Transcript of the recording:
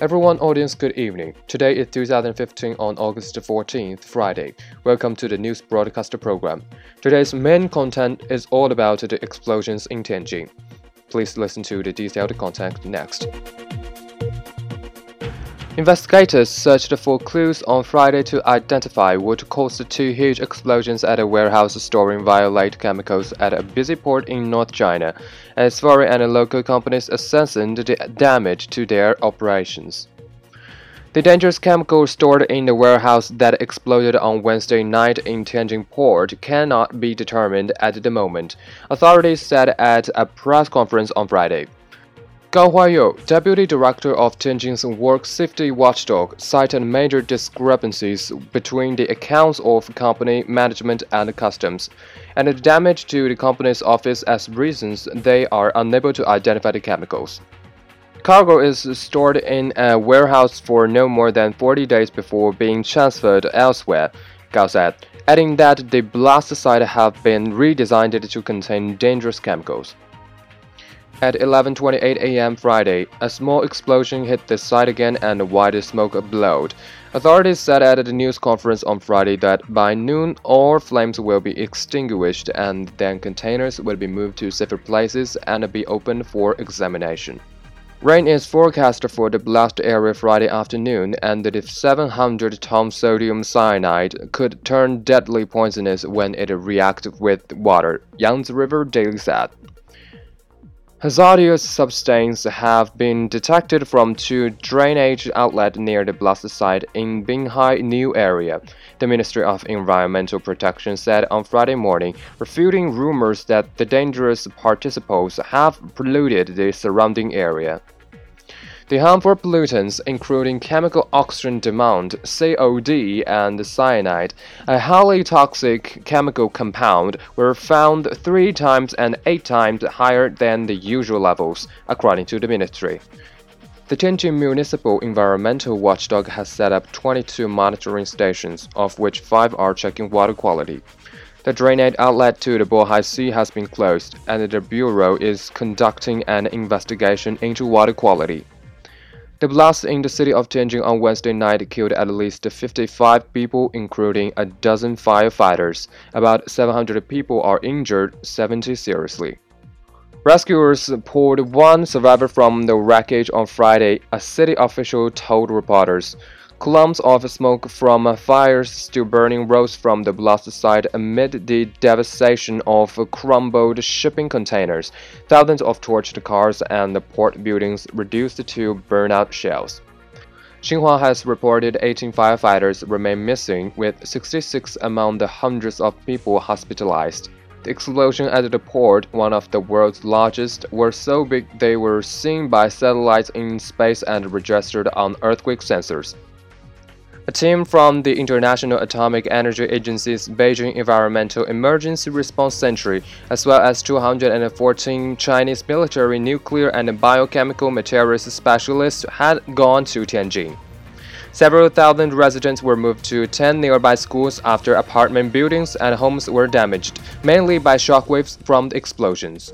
Everyone, audience, good evening. Today is 2015 on August 14th, Friday. Welcome to the news broadcaster program. Today's main content is all about the explosions in Tianjin. Please listen to the detailed content next. Investigators searched for clues on Friday to identify what caused the two huge explosions at a warehouse storing violate chemicals at a busy port in North China, as foreign and local companies assessed the damage to their operations. The dangerous chemical stored in the warehouse that exploded on Wednesday night in Tianjin port cannot be determined at the moment, authorities said at a press conference on Friday. Gao Huaiyou, deputy director of Tianjin's work safety watchdog, cited major discrepancies between the accounts of company management and customs, and the damage to the company's office as reasons they are unable to identify the chemicals. Cargo is stored in a warehouse for no more than 40 days before being transferred elsewhere, Gao said, adding that the blast site have been redesigned to contain dangerous chemicals. At 11:28 a.m. Friday, a small explosion hit the site again and white smoke billowed. Authorities said at a news conference on Friday that by noon all flames will be extinguished and then containers will be moved to safer places and be opened for examination. Rain is forecast for the blast area Friday afternoon, and the 700 ton sodium cyanide could turn deadly poisonous when it reacts with water, Yangtze River Daily said. Hazardous substances have been detected from two drainage outlets near the blast site in Binhai New Area, the Ministry of Environmental Protection said on Friday morning, refuting rumors that the dangerous particles have polluted the surrounding area. The harmful pollutants, including chemical oxygen demand (COD) and cyanide, a highly toxic chemical compound, were found three times and eight times higher than the usual levels, according to the ministry. The Tianjin Municipal Environmental Watchdog has set up 22 monitoring stations, of which five are checking water quality. The drainage outlet to the Bohai Sea has been closed, and the Bureau is conducting an investigation into water quality. The blast in the city of Tianjin on Wednesday night killed at least 55 people, including a dozen firefighters. About 700 people are injured, 70 seriously. Rescuers pulled one survivor from the wreckage on Friday, a city official told reporters. Columns of smoke from uh, fires still burning rose from the blast site amid the devastation of crumbled shipping containers, thousands of torched cars, and the port buildings reduced to burnout shells. Xinhua has reported 18 firefighters remain missing, with 66 among the hundreds of people hospitalized. The explosion at the port, one of the world's largest, were so big they were seen by satellites in space and registered on earthquake sensors. A team from the International Atomic Energy Agency's Beijing Environmental Emergency Response Center, as well as 214 Chinese military, nuclear, and biochemical materials specialists, had gone to Tianjin. Several thousand residents were moved to 10 nearby schools after apartment buildings and homes were damaged, mainly by shockwaves from the explosions.